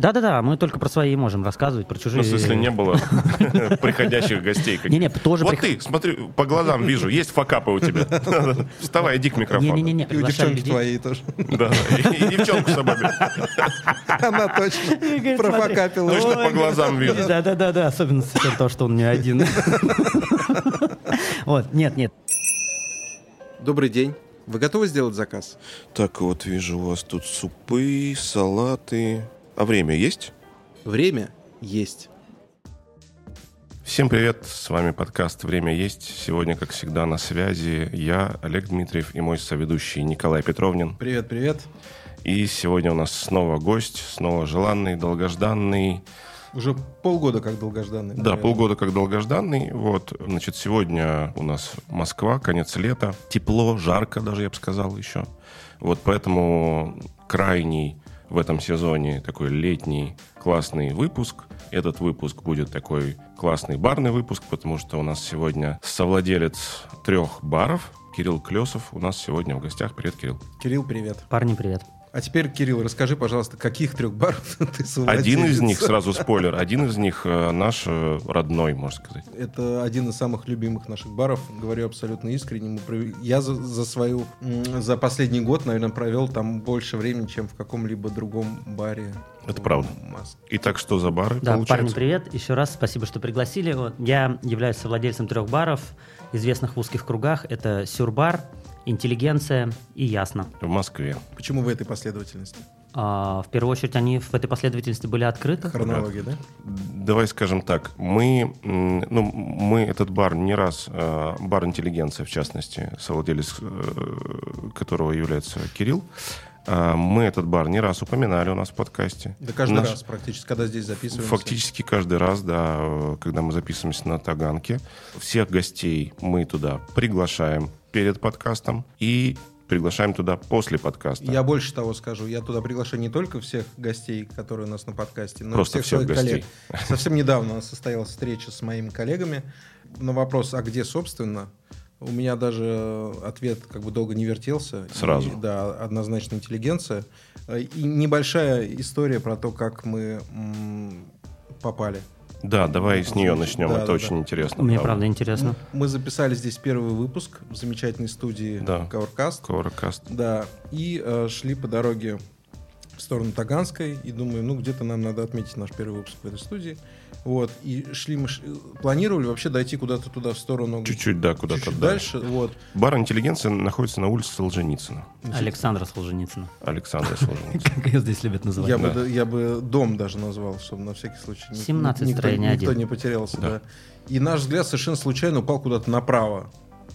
Да-да-да, мы только про свои можем рассказывать, про чужие. Ну, в смысле, не было приходящих гостей. Не-не, тоже Вот ты, смотри, по глазам вижу, есть факапы у тебя. Вставай, иди к микрофону. Не-не-не, И у девчонки твоей тоже. Да, да. И девчонку с собой. Она точно Говорит, профокапила. Точно по глазам вижу. Да, да, да, да, особенно с того, что он не один. Вот, нет, нет. Добрый день. Вы готовы сделать заказ? Так, вот вижу у вас тут супы, салаты. А время есть? Время есть. Всем привет, с вами подкаст «Время есть». Сегодня, как всегда, на связи я, Олег Дмитриев, и мой соведущий Николай Петровнин. Привет, привет. И сегодня у нас снова гость, снова желанный, долгожданный. Уже полгода как долгожданный. Да, наверное. полгода как долгожданный. Вот, значит, сегодня у нас Москва, конец лета. Тепло, жарко даже, я бы сказал, еще. Вот поэтому крайний в этом сезоне такой летний классный выпуск. Этот выпуск будет такой классный барный выпуск, потому что у нас сегодня совладелец трех баров Кирилл Клесов у нас сегодня в гостях. Привет, Кирилл. Кирилл, привет. Парни, привет. А теперь, Кирилл, расскажи, пожалуйста, каких трех баров ты совладелец? Один из них, сразу спойлер, один из них э, наш э, родной, можно сказать. Это один из самых любимых наших баров. Говорю абсолютно искренне. Я за, за свою, за последний год, наверное, провел там больше времени, чем в каком-либо другом баре. Это правда. Итак, что за бары Да, получается? парни, привет. Еще раз спасибо, что пригласили. Я являюсь совладельцем трех баров, известных в узких кругах. Это Сюрбар, Интеллигенция и Ясно. В Москве. Почему в этой последовательности? А, в первую очередь они в этой последовательности были открыты. Хронология, да? Давай скажем так, мы, ну, мы этот бар не раз, э, бар интеллигенция, в частности, совладелец э, которого является Кирилл, э, мы этот бар не раз упоминали у нас в подкасте. Да каждый Наш- раз практически, когда здесь записываемся. Фактически каждый раз, да, когда мы записываемся на Таганке, всех гостей мы туда приглашаем перед подкастом и приглашаем туда после подкаста. Я больше того скажу, я туда приглашаю не только всех гостей, которые у нас на подкасте, но Просто и всех всех своих коллег. гостей. Совсем недавно у нас состоялась встреча с моими коллегами. На вопрос, а где, собственно, у меня даже ответ как бы долго не вертелся. Сразу. И, да, однозначно интеллигенция. И небольшая история про то, как мы попали. Да, давай с нее начнем, Да, это да, очень да. интересно. Мне правда интересно. Мы записали здесь первый выпуск в замечательной студии Да. Covercast. Коврокаст. Да, и э, шли по дороге в сторону Таганской, и думаю, ну, где-то нам надо отметить наш первый выпуск в этой студии. Вот, и шли мы, ш- планировали вообще дойти куда-то туда, в сторону... Чуть-чуть, да, куда-то чуть-чуть дальше. дальше. Вот. Бар интеллигенция находится на улице Солженицына. Александра Солженицына. Александра Солженицына. Как ее здесь любят называть. Я, бы, да. да- я бы дом даже назвал, чтобы на всякий случай ни- 17 никто, строение никто не потерялся. Да. Да. И наш взгляд совершенно случайно упал куда-то направо.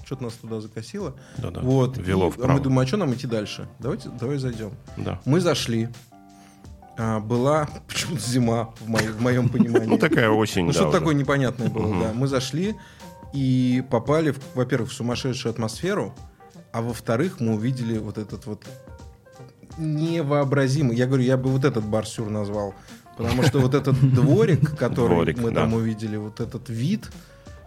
Что-то нас туда закосило. Да-да. Вот. Вело И- а мы думаем, а что нам идти дальше? Давайте, давай зайдем. Да. Мы зашли. А, была почему-то зима, в, моей- в моем понимании. Ну, такая осень, Ну, уже. такое непонятное было, да. Мы зашли и попали, во-первых, в сумасшедшую атмосферу, а во-вторых, мы увидели вот этот вот невообразимый, я говорю, я бы вот этот барсюр назвал, потому что вот этот дворик, который Дворик, мы да. там увидели, вот этот вид,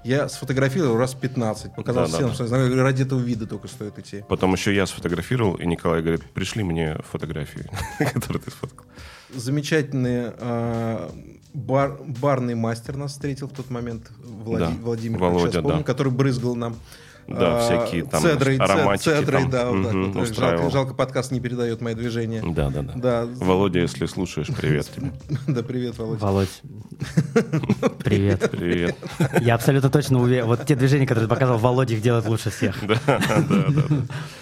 я сфотографировал раз 15, показал Да, всем да. говорю, ради этого вида только стоит идти. Потом еще я сфотографировал, и Николай говорит, пришли мне фотографии, которые ты сфоткал. Замечательный э, бар- барный мастер нас встретил в тот момент, Влади- Да, Владимир, Володя, помню, да. который брызгал нам Да, а, всякие там цедрой, ароматики цедрой, там, да, вот так вот. Жалко, жалко, подкаст не передает мои движения. Да, да, да. Да, Володя, если слушаешь, привет тебе. да, привет, Володя. Володь, привет. Привет. Я абсолютно точно уверен. Вот те движения, которые ты показал, Володя их делает лучше всех. Да, да, да.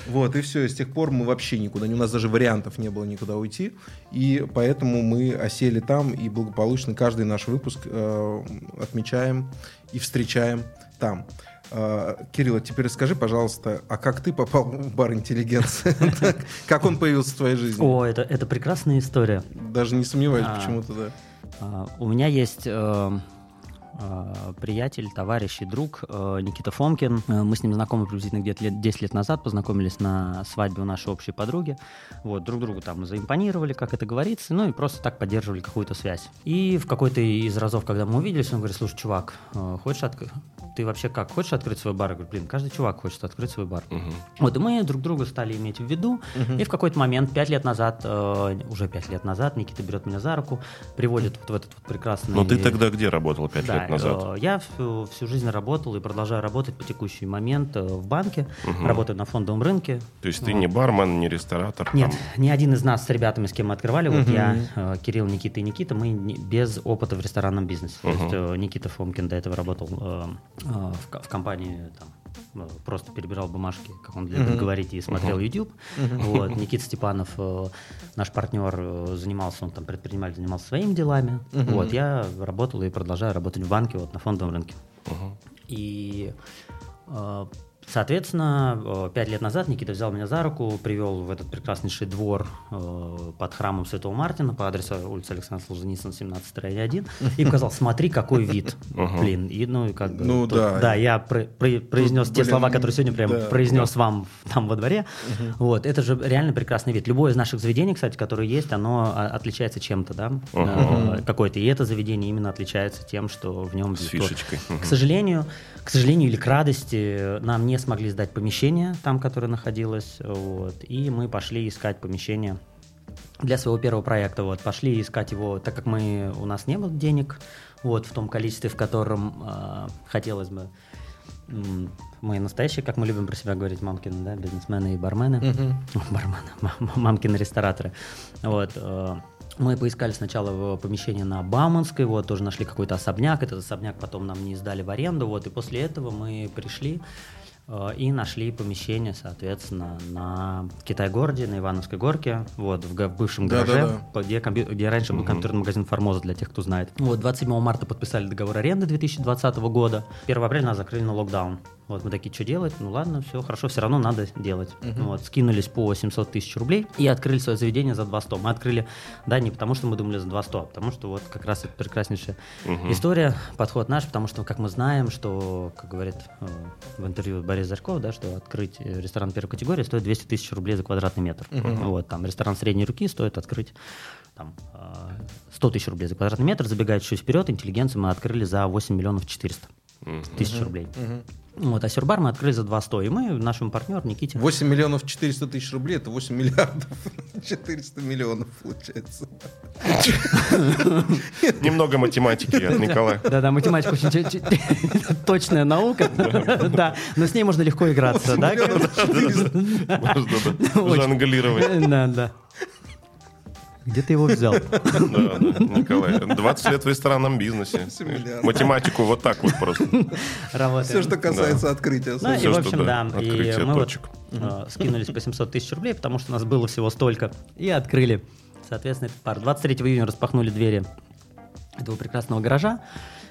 Вот, и все, и с тех пор мы вообще никуда, у нас даже вариантов не было никуда уйти, и поэтому мы осели там и благополучно каждый наш выпуск э, отмечаем и встречаем там. Э, Кирилл, а теперь расскажи, пожалуйста, а как ты попал в бар интеллигенции? Как он появился в твоей жизни? О, это, это прекрасная история. Даже не сомневаюсь А. почему-то, да. А, У меня есть э, приятель, товарищ и друг э, Никита Фомкин. Э, Мы с ним знакомы приблизительно где-то лет 10 лет назад, познакомились на свадьбе у нашей общей подруги. Вот, друг другу там заимпонировали, как это говорится, ну и просто так поддерживали какую-то связь. И в какой-то из разов, когда мы увиделись, он говорит, слушай, чувак, хочешь, отк- ты вообще как, хочешь открыть свой бар? Я говорю, блин, каждый чувак хочет открыть свой бар. Мгм. Вот, и мы друг друга стали иметь в виду, и в какой-то момент, пять лет назад, э, уже пять лет назад, Никита берет меня за руку, приводит вот в этот вот прекрасный... Но ты тогда где работал пять Да, лет назад? э, я всю, всю жизнь работал и продолжаю работать по текущий момент э, в банке, работаю на фондовом рынке. То есть ты не бармен, не ресторатор? Нет, там? ни один из нас с ребятами, с кем мы открывали, вот я, э, Кирилл, Никита и Никита, мы не- без опыта в ресторанном бизнесе. То есть э, Никита Фомкин до этого работал э, в, ко- в компании, там, э, просто перебирал бумажки, как он любит говорить, и смотрел YouTube. Вот, Никита Степанов, э, наш партнер, э, занимался, он там предприниматель, занимался своими делами. Вот, я работал и продолжаю работать в банке, вот на фондовом рынке. И, э, соответственно, э, пять лет назад Никита взял меня за руку, привел в этот прекраснейший двор э, под храмом Святого Мартина по адресу улицы Александра Солженицына, 17-1, и показал, смотри, какой вид. Блин, и ну и как бы... Ну тут- да. Да, я про- про- произнес те блин, слова, которые сегодня прям да. произнес вам там во дворе. Вот, это же реально прекрасный вид. Любое из наших заведений, кстати, которое есть, оно а, отличается чем-то, да, э, какое-то. И это заведение именно отличается тем, что в нем С фишечкой. К сожалению, к сожалению или к радости, нам не смогли сдать помещение там, которое находилось, вот, и мы пошли искать помещение для своего первого проекта. Вот, пошли искать его, так как мы, у нас не было денег, вот, в том количестве, в котором э, хотелось бы. Мы настоящие, как мы любим про себя говорить, мамкины, да, бизнесмены и бармены. Бармены, ма- ма- мамкины рестораторы. Вот, э, мы поискали сначала помещение на Бауманской, вот, тоже нашли какой-то особняк, этот особняк потом нам не сдали в аренду, вот, и после этого мы пришли э, и нашли помещение, соответственно, на Китай-городе, на Ивановской горке, вот, в, в бывшем гараже, где, компью- где раньше был компьютерный магазин «Формоза», для тех, кто знает. Вот, 27 марта подписали договор аренды 2020 года, 1 апреля нас закрыли на локдаун. Вот, мы такие, что делать? Ну ладно, все, хорошо, все равно надо делать. Вот, скинулись по 700 тысяч рублей и открыли свое заведение за 200. Мы открыли, да, не потому что мы думали за 200, а потому что вот как раз это прекраснейшая история, подход наш, потому что, как мы знаем, что, как говорит э, в интервью Борис Зарьков, да, что открыть э, ресторан первой категории стоит 200 тысяч рублей за квадратный метр. Вот, там ресторан средней руки стоит открыть там, э, 100 тысяч рублей за квадратный метр, забегая чуть вперед, интеллигенцию мы открыли за 8 миллионов 400 тысяч рублей. Вот, а Сюрбар мы открыли за 200, и мы нашему партнеру Никите 8 миллионов 400 тысяч рублей, это 8 миллиардов 400 миллионов получается. Немного математики от Николая. Да-да, математика очень точная наука, да, но с ней можно легко играться, да? Можно жонглировать. Да, да. Где ты его взял? Да, да, Николай. 20 лет в ресторанном бизнесе. 8 миллиардов. Математику вот так вот просто. Работаем. Все, что касается открытия. Ну, и, в общем, да, и мы вот э, скинулись по 700 тысяч рублей, потому что у нас было всего столько, и открыли, соответственно, этот пар. 23 июня распахнули двери этого прекрасного гаража,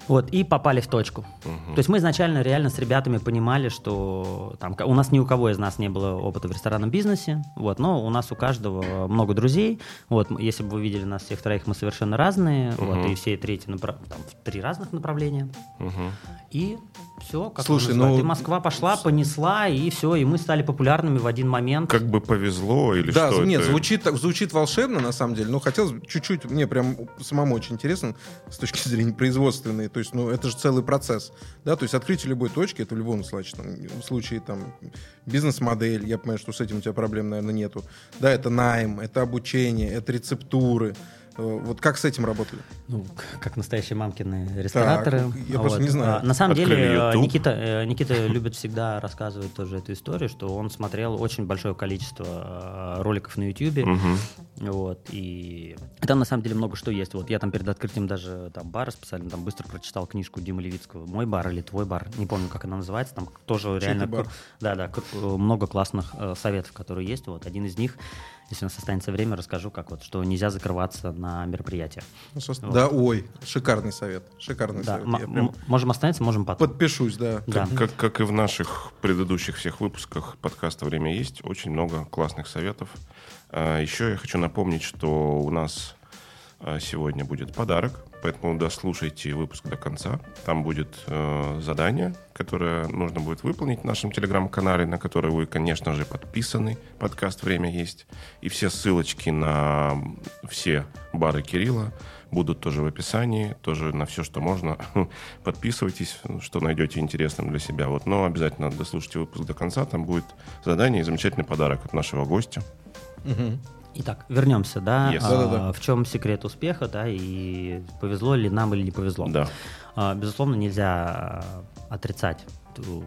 вот, и попали в точку. То есть мы изначально реально с ребятами понимали, что там, у нас ни у кого из нас не было опыта в ресторанном бизнесе, вот, но у нас у каждого много друзей, вот, если бы вы видели нас всех троих, мы совершенно разные, вот, и все третьи направ- там, в три разных направления, Мгм. и все, как Слушай, ну- и Москва пошла, понесла, и все, и мы стали популярными в один момент. Как бы повезло или Да, что нет, это? звучит, так- звучит волшебно, на самом деле, но хотелось бы чуть-чуть, мне прям самому очень интересно с точки зрения производственной, то есть, ну, это же целый процесс, да, то есть открытие любой точки, это в любом случае, там, случае, там, бизнес-модель, я понимаю, что с этим у тебя проблем, наверное, нету, да, это найм, это обучение, это рецептуры, вот как с этим работали? Ну, как настоящие мамкины рестораторы. я просто не знаю. А, На самом Открыли деле, э, YouTube. Никита, э, Никита любит всегда рассказывать тоже эту историю, что он смотрел очень большое количество э, роликов на YouTube. Вот, и там на самом деле много что есть. Вот я там перед открытием даже там бара специально там быстро прочитал книжку Димы Левицкого «Мой бар» или «Твой бар», не помню, как она называется, там тоже Чей реально... бар? Да, да, много классных э, советов, которые есть. Вот один из них, если у нас останется время, расскажу, как вот, что нельзя закрываться на мероприятиях. Ну, собственно, Да, ой, шикарный совет, шикарный Да, совет. прям можем остановиться, можем потом. подпишусь, да. Да. Как, как и в наших предыдущих всех выпусках подкаста «Время есть», очень много классных советов. А, Еще я хочу напомнить, что у нас а, сегодня будет подарок, поэтому дослушайте выпуск до конца. Там будет э, задание, которое нужно будет выполнить в нашем телеграм-канале, на который вы, конечно же, подписаны. Подкаст «Время есть». И все ссылочки на все бары Кирилла будут тоже в описании, тоже на все, что можно. Подписывайтесь, что найдете интересным для себя. Вот, но обязательно дослушайте выпуск до конца, там будет задание и замечательный подарок от нашего гостя. Итак, вернемся, да, Yes. а, в чем секрет успеха, да, и повезло ли нам или не повезло. Да. А, Безусловно, нельзя а, отрицать ту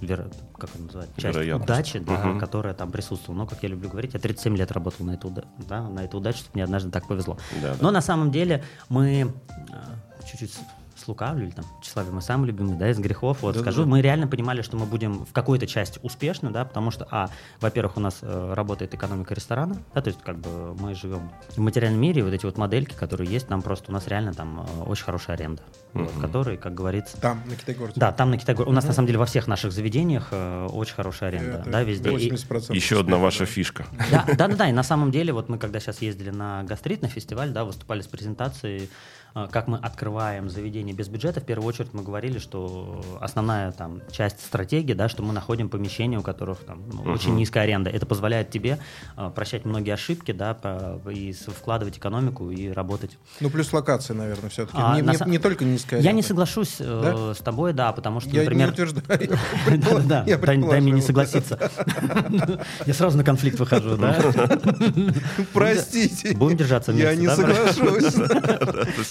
веро- как это называется, часть Вероятность. удачи, да, Мгм. которая там присутствовала. Но, как я люблю говорить, я 37 лет работал на эту, да, на эту удачу, чтобы мне однажды так повезло. Да, да. Но на самом деле мы а, чуть-чуть слукавлю, или там, тщеславие мы самые любимые, да, из грехов, вот Да-да-да. скажу, мы реально понимали, что мы будем в какой-то части успешны, да, потому что, а, во-первых, у нас э, работает экономика ресторана, да, то есть как бы мы живем в материальном мире, и вот эти вот модельки, которые есть, нам просто, у нас реально там э, очень хорошая аренда, вот, которые, как говорится, Там, на Китай-городе. да, там на Китай-городе. У нас, на самом деле, во всех наших заведениях э, очень хорошая аренда, Это да, везде. И- 80% Еще одна ваша да. фишка. да, да, да, да. И на самом деле, вот мы когда сейчас ездили на гастрит, на фестиваль, да, выступали с презентацией, как мы открываем заведение без бюджета. В первую очередь мы говорили, что основная там часть стратегии, да, что мы находим помещения, у которых там ну, Мгм. очень низкая аренда. Это позволяет тебе э, прощать многие ошибки, да, по- и вкладывать экономику и работать Ну, плюс локация, наверное, все-таки. А, не, на не- не только низкая Я не аренда. соглашусь э, с тобой, да, потому что, Я например... не утверждаю. Да, да, Я дай, мне не согласиться. Я сразу на конфликт выхожу, да? Простите. Будем держаться Я вместе, не да, соглашусь.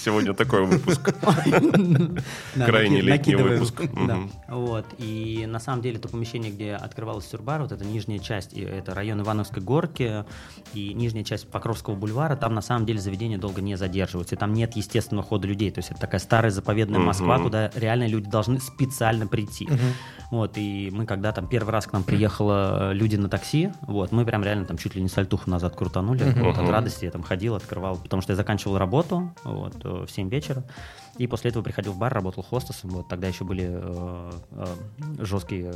Сегодня такой выпуск. Наки- летний выпуск. Вот. И на самом деле то помещение, где открывалась Сюрбар, вот эта нижняя часть, и это район Ивановской горки и нижняя часть Покровского бульвара, там на самом деле заведение долго не задерживается. И там нет естественного хода людей. То есть это такая старая заповедная Москва, куда реально люди должны специально прийти. Вот, и мы когда там первый раз к нам приехало люди на такси, вот, мы прям реально там чуть ли не сальтуху назад крутанули, вот, от радости я там ходил, открывал, потому что я заканчивал работу, вот, э, в 7 вечера, и после этого приходил в бар, работал хостесом, вот, тогда еще были э, э, жесткие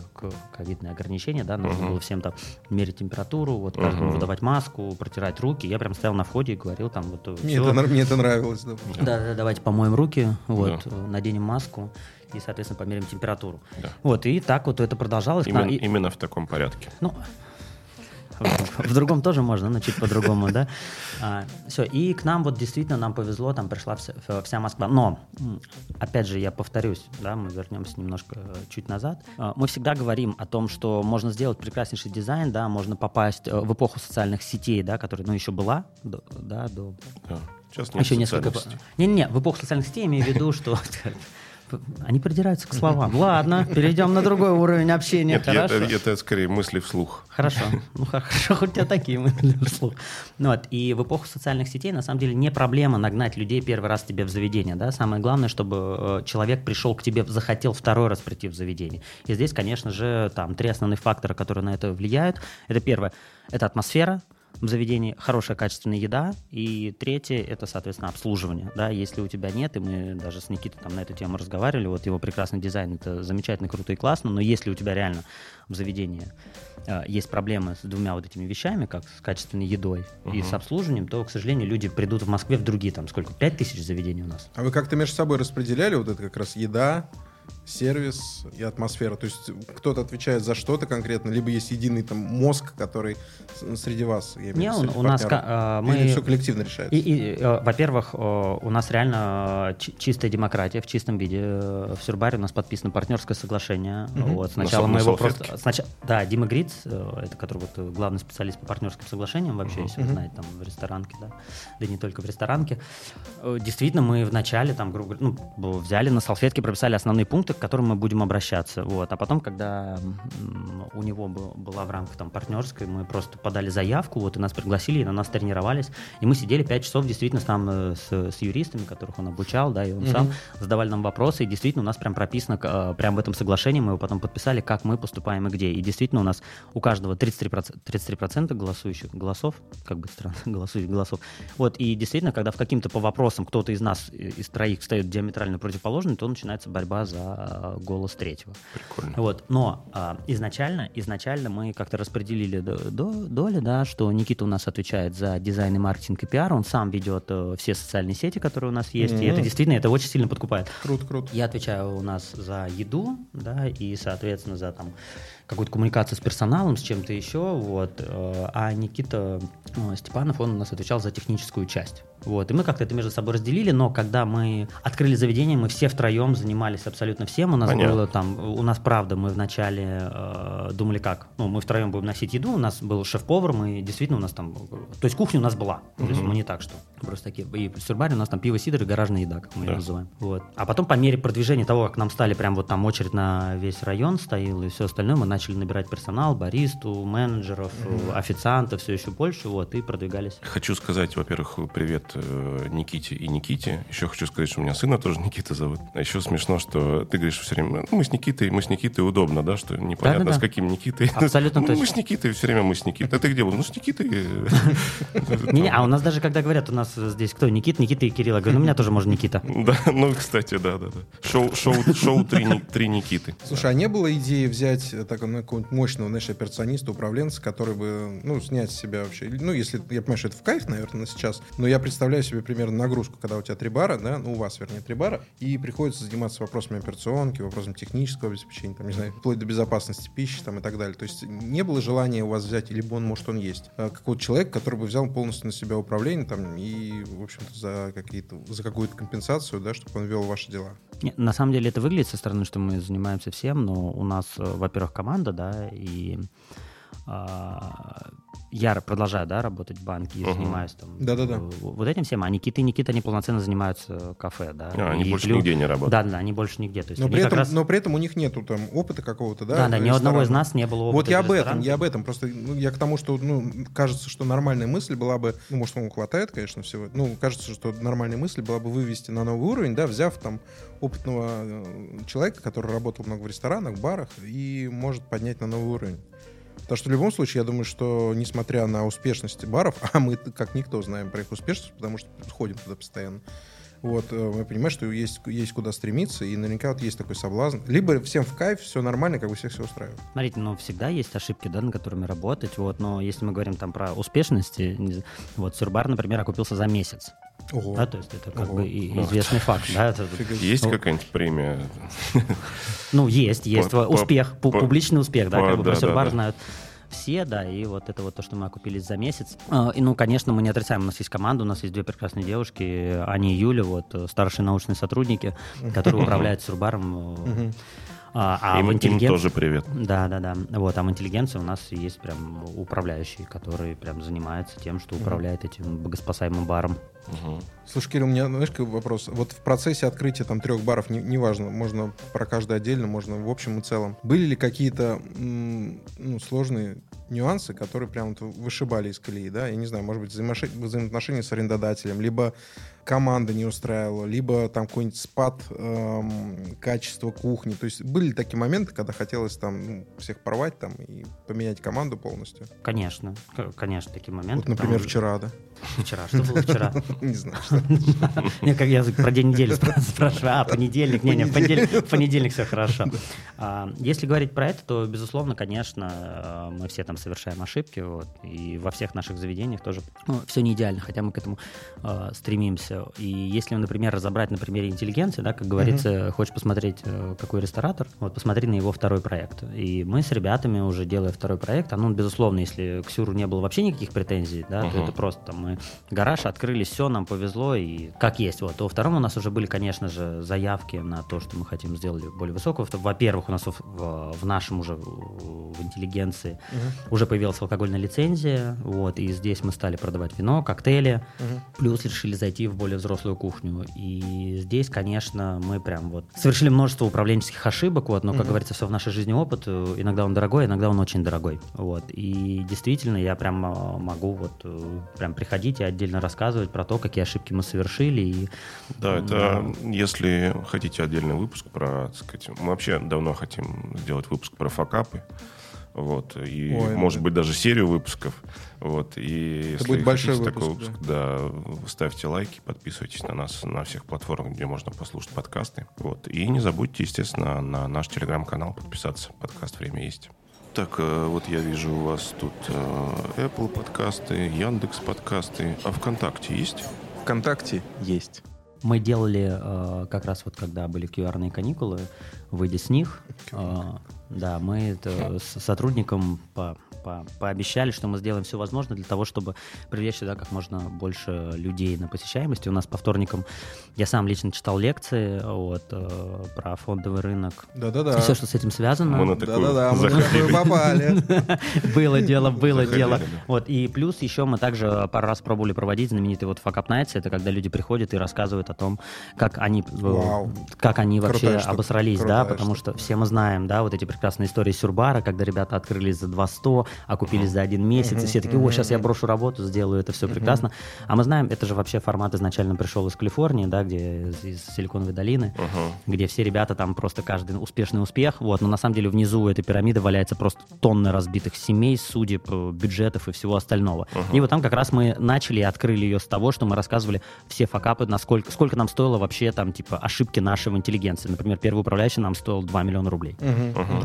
ковидные ограничения, да, нужно Мгм. было всем там мерить температуру, вот, каждому Мгм. выдавать маску, протирать руки, я прям стоял на входе и говорил там, вот, э, Мне всё, это, мне это нравилось. да. да, да, давайте помоем руки, вот, Да. э, наденем маску и, соответственно, померим температуру. Да. Вот, и так вот это продолжалось. Именно, И- именно в таком порядке. ну, в, другом тоже можно, но чуть по-другому, да. все, и к нам вот действительно нам повезло, там пришла вся, вся Москва. Но, опять же, я повторюсь, да, мы вернемся немножко э, чуть назад. А, Мы всегда говорим о том, что можно сделать прекраснейший дизайн, да, можно попасть э, в эпоху социальных сетей, да, которая, ну, еще была, до- да, до Да. Сейчас нет еще несколько... Не-не-не, в эпоху социальных сетей имею в виду, что... Они придираются к словам. Ладно, перейдем на другой уровень общения. Нет, я- Хорошо. это, это скорее мысли вслух. Хорошо. Ну хорошо, хоть у тебя такие мысли вслух. Ну, вот. И в эпоху социальных сетей на самом деле не проблема нагнать людей первый раз тебе в заведение. Да? Самое главное, чтобы э, человек пришел к тебе, захотел второй раз прийти в заведение. И здесь, конечно же, там три основных фактора, которые на это влияют. Это первое, это атмосфера, заведении хорошая качественная еда, и третье это, соответственно, обслуживание. Да, если у тебя нет, и мы даже с Никитой там на эту тему разговаривали, вот его прекрасный дизайн это замечательно, круто и классно, но если у тебя реально в заведении э, есть проблемы с двумя вот этими вещами, как с качественной едой и с обслуживанием, то, к сожалению, люди придут в Москве в другие, там сколько, пять тысяч заведений у нас. А вы как-то между собой распределяли вот это как раз еда, сервис и атмосфера? То есть кто-то отвечает за что-то конкретно, либо есть единый там мозг, который среди вас? я Не, у, у нас э, Или мы... все коллективно решается? И, и, э, во-первых, э, у нас реально э, чи- чистая демократия в чистом виде. Э, В Сюрбаре у нас подписано партнерское соглашение. Вот, сначала На мы его просто... сначала- да, Дима Гриц, э, это который вот главный специалист по партнерским соглашениям вообще, если вы знаете, там в ресторанке, да, да не только в ресторанке. Действительно, мы вначале там, грубо говоря, ну, взяли на салфетке, прописали основные пункты, к которым мы будем обращаться. Вот. А потом, когда у него был- была в рамках там партнерской, мы просто подали заявку, вот, и нас пригласили, и на нас тренировались. И мы сидели 5 часов действительно с, там, э, с, с юристами, которых он обучал, да, и он сам задавали нам вопросы, и действительно у нас прям прописано, э, прям в этом соглашении мы его потом подписали, как мы поступаем и где. И действительно у нас у каждого 33%, 33% голосующих голосов, как бы странно, голосующих голосов. Вот, и действительно, когда в каким-то по вопросам кто-то из нас, э, из троих, встает диаметрально противоположный, то начинается борьба за э, голос третьего. Прикольно. Вот, но а, изначально, изначально мы как-то распределили до- до- доли, да, что Никита у нас отвечает за дизайн и маркетинг и пиар, он сам ведет э, все социальные сети, которые у нас есть, и это действительно, это очень сильно подкупает. Круто, круто. Я отвечаю у нас за еду, да, и, соответственно, за там какую-то коммуникацию с персоналом, с чем-то еще, вот, э, а Никита э, Степанов, он у нас отвечал за техническую часть. Вот, и мы как-то это между собой разделили, но когда мы открыли заведение, мы все втроем занимались абсолютно всем. У нас Понятно. было там, у нас правда, мы вначале э, думали как, ну, мы втроем будем носить еду, у нас был шеф-повар, мы действительно у нас там, то есть кухня у нас была, то есть мы не так, что просто такие, и в Сюрбаре у нас там пиво, сидр и гаражная еда, как мы Да. ее называем. Вот. А потом по мере продвижения того, как нам стали прям вот там очередь на весь район стоил и все остальное, мы начали набирать персонал, баристу, менеджеров, э, официантов, все еще больше, вот, и продвигались. Хочу сказать, во-первых, привет э, Никите и Никите. Еще хочу сказать, что у меня сына тоже Никита зовут. А еще смешно, что ты говоришь все время, ну, мы с Никитой, мы с Никитой удобно, да, что непонятно, Да-да-да. с каким Никитой. Абсолютно Ну, точно. Мы с Никитой, все время мы с Никитой. А ты где был? Ну, с Никитой. Не, а у нас даже когда говорят, у нас здесь кто, Никит, Никита и Кирилл, я говорю, ну, у меня тоже можно Никита. Да, ну, кстати, да, да, да. Шоу, шоу, шоу три, три Никиты. Слушай, а не было идеи взять э, так, ну, какого-нибудь мощного, знаешь, операциониста, управленца, который бы, ну, снять с себя вообще, ну, если, я понимаю, что это в кайф, наверное, на сейчас, но я представляю себе примерно нагрузку, когда у тебя три бара, да, ну, у вас, вернее, три бара, и приходится заниматься вопросами операционки, вопросами технического обеспечения, там, не знаю, вплоть до безопасности пищи, там, и так далее. То есть не было желания у вас взять, либо он, может, он есть, а, какого-то человека, который бы взял полностью на себя управление, там, и, в общем-то, за какие-то, за какую-то компенсацию, да, чтобы он вел ваши дела. На самом деле это выглядит со стороны, что мы занимаемся всем, но у нас, э, во-первых, команда, да, и я продолжаю, да, работать в банке и Мгм. занимаюсь там Да-да-да. э, вот этим всем, а Никита и Никита, они полноценно занимаются кафе, да. А, они И больше плюс- нигде не работают. Да, да, они больше нигде. То есть Но при, этом, раз- но при этом у них нету там опыта какого-то, да? да, да, ни у одного из нас не было опыта Вот я об этом, я об этом. Просто ну, я к тому, что ну, кажется, что нормальная мысль была бы, ну, может, ему хватает, конечно, всего. Ну, кажется, что нормальная мысль была бы вывести на новый уровень, да, взяв там опытного э, человека, который работал много в ресторанах, барах, и может поднять на новый уровень. Потому что в любом случае, я думаю, что несмотря на успешность баров, а мы как никто знаем про их успешность, потому что ходим туда постоянно, вот, э, мы понимаем, что есть, есть куда стремиться, и наверняка вот есть такой соблазн. Либо всем в кайф, все нормально, как бы всех все устраивает. Смотрите, ну всегда есть ошибки, да, над которыми работать. Вот, но если мы говорим там про успешности, вот Сюрбар, например, окупился за месяц. Ого. Да, то есть это как Ого. бы и- известный факт. Да, это-. Есть Ну, какая-нибудь премия? Ну, есть, есть. По- успех, по- публичный успех, да, по- как бы про да, Сюрбар да, да. Все, да, и вот это вот то, что мы окупились за месяц. А, И, ну, конечно, мы не отрицаем, у нас есть команда, у нас есть две прекрасные девушки, Аня и Юля, вот, э, старшие научные сотрудники, которые управляют Сюрбаром. А, а им, в им интеллигенции... тоже привет. Да, да, да. Вот, а в интеллигенции у нас есть прям управляющий, который прям занимается тем, что управляет этим богоспасаемым баром. Мгм. Слушай, Кирилл, у меня, знаешь, какой вопрос? Вот в процессе открытия там трех баров, не- неважно, можно про каждый отдельно, можно в общем и целом. Были ли какие-то ну, сложные нюансы, которые прям вот вышибали из колеи, да? Я не знаю, может быть, взаимоши- взаимоотношения с арендодателем, либо команда не устраивала, либо там какой-нибудь спад эм, качества кухни. То есть были ли такие моменты, когда хотелось там ну, всех порвать там и поменять команду полностью? Конечно, конечно, такие моменты. Вот, например, Там- вчера, да? Вчера, что было вчера? Не знаю, что. Как я про день недели спра- спрашиваю. А, понедельник. Не, не, в понедельник, все хорошо. А, Если говорить про это, то, безусловно, конечно, э, мы все там совершаем ошибки. вот, И во всех наших заведениях тоже все не идеально, хотя мы к этому э, стремимся. И если, например, разобрать на примере интеллигенции, да, как говорится, хочешь посмотреть, э, какой ресторатор, вот посмотри на его второй проект. И мы с ребятами уже делая второй проект, а ну, безусловно, если к Сюру не было вообще никаких претензий, да, то Мгм. это просто там мы гараж открыли, все, нам повезло, и как есть. Вот. Во втором у нас уже были, конечно же, заявки на то, что мы хотим сделать более высокого. То, Во-первых, у нас в, в- нашем уже в интеллигенции уже появилась алкогольная лицензия, вот, и здесь мы стали продавать вино, коктейли, плюс решили зайти в более взрослую кухню. И здесь, конечно, мы прям вот совершили множество управленческих ошибок, вот, но, как Мгм. говорится, все в нашей жизни опыт, э, иногда он дорогой, иногда он очень дорогой, вот. И действительно, я прям э, могу вот э, прям приходить и отдельно рассказывать про то, какие ошибки мы совершили, и Да, это если хотите отдельный выпуск про, так сказать, мы вообще давно хотим сделать выпуск про факапы. Вот, и, Ой, может да. быть, даже серию выпусков. Вот, и если будет большой хотите такой выпуск, выпуск, да. ставьте лайки, подписывайтесь на нас на всех платформах, где можно послушать подкасты. Вот, и не забудьте, естественно, на наш телеграм-канал подписаться. Подкаст «Время есть». Так, э, вот я вижу у вас тут э, Apple подкасты, Яндекс подкасты. А ВКонтакте есть? ВКонтакте есть. Мы делали э, как раз вот когда были QR-ные каникулы, выйдя с них, да, мы это с сотрудникам по, по, пообещали, что мы сделаем все возможное для того, чтобы привлечь сюда как можно больше людей на посещаемости. У нас по вторникам я сам лично читал лекции вот, э, про фондовый рынок. Да-да-да. И все, что с этим связано. Мы на Да-да-да, мы на попали. Было дело, было дело. Вот, и плюс еще мы также пару раз пробовали проводить знаменитый вот Fuck Up Nights. Это когда люди приходят и рассказывают о том, как они, э, как они вообще обосрались, да, потому что все мы знаем, да, вот эти прекрасные истории Сюрбара, когда ребята открылись за 200, а купились за один месяц, и все такие, о, сейчас я брошу работу, сделаю это все прекрасно. А мы знаем, это же вообще формат изначально пришел из Калифорнии, да, где из, из Силиконовой долины, где все ребята там просто каждый успешный успех, вот, но на самом деле внизу этой пирамиды валяется просто тонны разбитых семей, судеб, э, бюджетов и всего остального. И вот там как раз мы начали и открыли ее с того, что мы рассказывали все факапы, насколько, сколько нам стоило вообще там, типа, ошибки нашего интеллигенции. Например, первый управляющий нам стоил 2 миллиона рублей.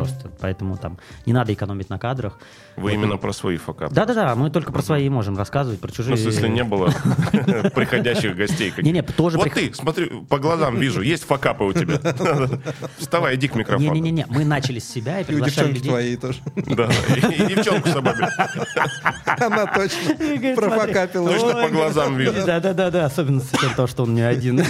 Просто, поэтому там не надо экономить на кадрах. Вы именно про свои факапы. Да-да-да, мы только про свои можем рассказывать, про чужие. Ну, в смысле, не было приходящих гостей. каких-то. Не-не, тоже Вот ты, смотри, по глазам вижу, есть факапы у тебя. Вставай, иди к микрофону. Не-не-не, мы начали с себя и И у приглашали девчонки людей. твоей тоже. Да, и и девчонку с собой. Она точно Говорит, профокапила. Точно по глазам вижу. Да, да, да, да, особенно с того, что он не один.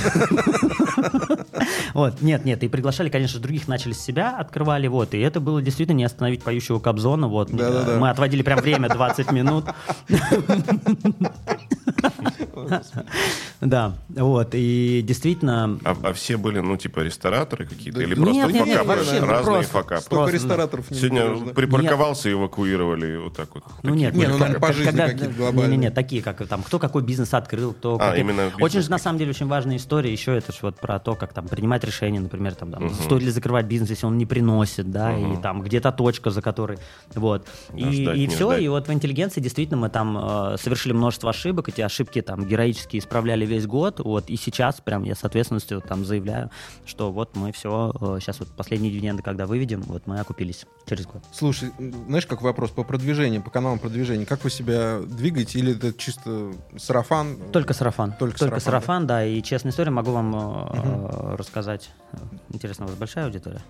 Вот, нет, нет, и приглашали, конечно, других, начали с себя, открывали, вот, и это было действительно не остановить поющего Кобзона, вот. Да-да-да. Мы отводили прям время 20 минут. Да, вот, и действительно... А, а все были, ну, типа, рестораторы какие-то? Да Или нет, просто нет, нет, факапы? вообще, ну, Разные просто- факапы. Столько Просто, рестораторов не Сегодня припарковался и эвакуировали вот так вот. Ну нет, Не, нет, ну, наверное, по жизни какие-то глобальные. Не, не, не, такие, как там, кто какой бизнес открыл, кто... А, какие- именно Очень же, на самом деле, очень важная история еще это ж вот про то, как там принимать решения, например, там, там, стоит ли закрывать бизнес, если он не приносит, да, и там где-то точка, за которой, вот. Да, и ждать, и все, ждать. и вот в интеллигенции действительно мы там э, совершили множество ошибок, эти ошибки там героически исправляли весь год, вот, и сейчас прям я с ответственностью там заявляю, что вот мы все, сейчас вот последние дивиденды, когда выведем, вот мы окупились через год. Слушай, знаешь, как вопрос по продвижению, по каналам продвижения, как вы себя двигаете, или это чисто сарафан? Только сарафан. Только Только, сарафан, сарафан, да. И честная история могу вам э, рассказать. Интересно, у вас большая аудитория?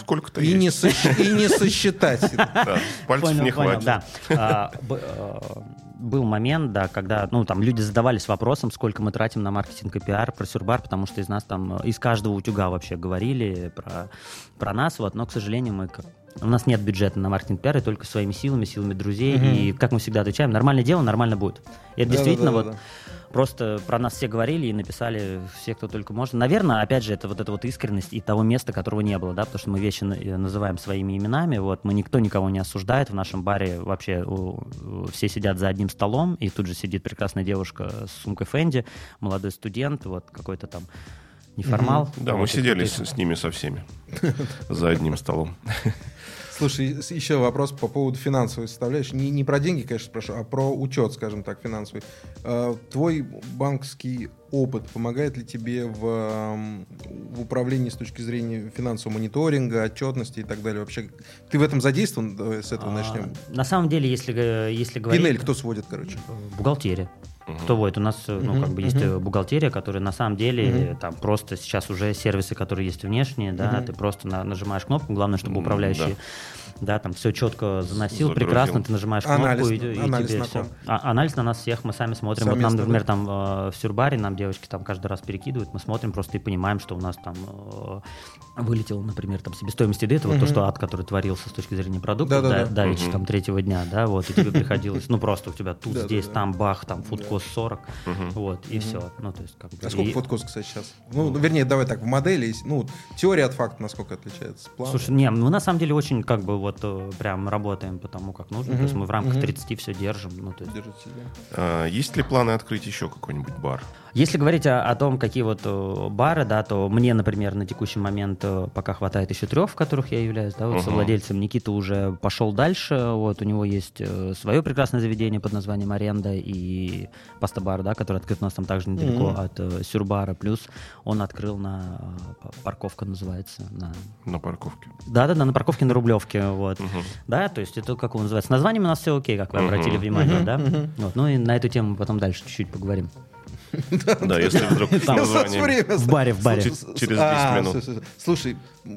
Сколько-то И не, есть. сосч- и не сосчитать. Да, Пальцев не хватит. да. А, э, Был момент, да, когда, ну, там люди задавались вопросом, сколько мы тратим на маркетинг и пиар про Сюрбар, потому что из нас там, э, из каждого утюга вообще говорили про, про нас, вот, но, к сожалению, мы как у нас нет бюджета на маркетинг пиар, и только своими силами, силами друзей. И, как мы всегда отвечаем, нормальное дело, нормально будет. И это действительно вот Да-да-да-да. Просто про нас все говорили и написали все, кто только может. Наверное, опять же, это вот эта вот искренность и того места, которого не было, да, потому что мы вещи э, называем своими именами, вот, мы никто никого не осуждает, в нашем баре вообще все сидят за одним столом, и тут же сидит прекрасная девушка с сумкой Фэнди, молодой студент, вот, какой-то там неформал. Да, мы сидели с, с ними со всеми за одним столом. Слушай, еще вопрос по поводу финансовой составляющей. Не, не про деньги, конечно, спрошу, а про учет, скажем так, финансовый. Э, Твой банковский опыт помогает ли тебе в, в управлении с точки зрения финансового мониторинга, отчетности и так далее? Вообще, ты в этом задействован? Давай с этого А, начнем. На самом деле, если, если говорить... Пинель кто сводит, короче? Бухгалтерия. Кто вводит? У нас, э, ну, как бы есть э, бухгалтерия, которая на самом деле там просто сейчас уже сервисы, которые есть внешние, да, ты просто на- нажимаешь кнопку, главное, чтобы М, управляющий, да, там все четко заносил, Загрузил. прекрасно, ты нажимаешь кнопку Анализ- и, и анализ тебе на все. А, анализ на нас всех мы сами смотрим. вот нам, Совместно, например, да? там э, в Сюрбаре нам девочки там каждый раз перекидывают, мы смотрим просто и понимаем, что у нас там э, вылетело, например, там себестоимость еды, это вот то, что ад, который творился с точки зрения продукта, Да-да-да. да, давеча Мгм. там третьего дня, да, вот, и тебе приходилось, ну просто у тебя тут, здесь, там, бах, там, фудкос 40, Мгм. вот, и все. Ну, то есть, как бы... А сколько и- фоткос, кстати, сейчас? Ну, ну, вернее, давай так, в модели, ну, теория от факта насколько отличается? План? Слушай, не, мы на самом деле очень как бы вот э, прям работаем по тому, как нужно. Мгм, То есть мы в рамках мгм. 30 все держим. Ну, то есть. Держите себя. А, Есть ли планы открыть еще какой-нибудь бар? Если говорить о, о том, какие вот э, бары, да, то мне, например, на текущий момент э, пока хватает еще трех, в которых я являюсь, да, вот Мгм. совладельцем. Никита уже пошел дальше, вот у него есть свое прекрасное заведение под названием Аренда и Паста-бар, да, который открыт у нас там также недалеко Мгм. от э, Сюрбара. Плюс он открыл на парковка называется, на На парковке. да-да-да, на парковке на Рублевке, вот. Мгм. Да, то есть это как его называется. С названием у нас все окей, как вы Мгм. обратили внимание, Мгм, да? мгм. Вот, ну и на эту тему потом дальше чуть-чуть поговорим. Да, если вдруг В баре, в баре. Через- С- через а, 10 минут. Слушай,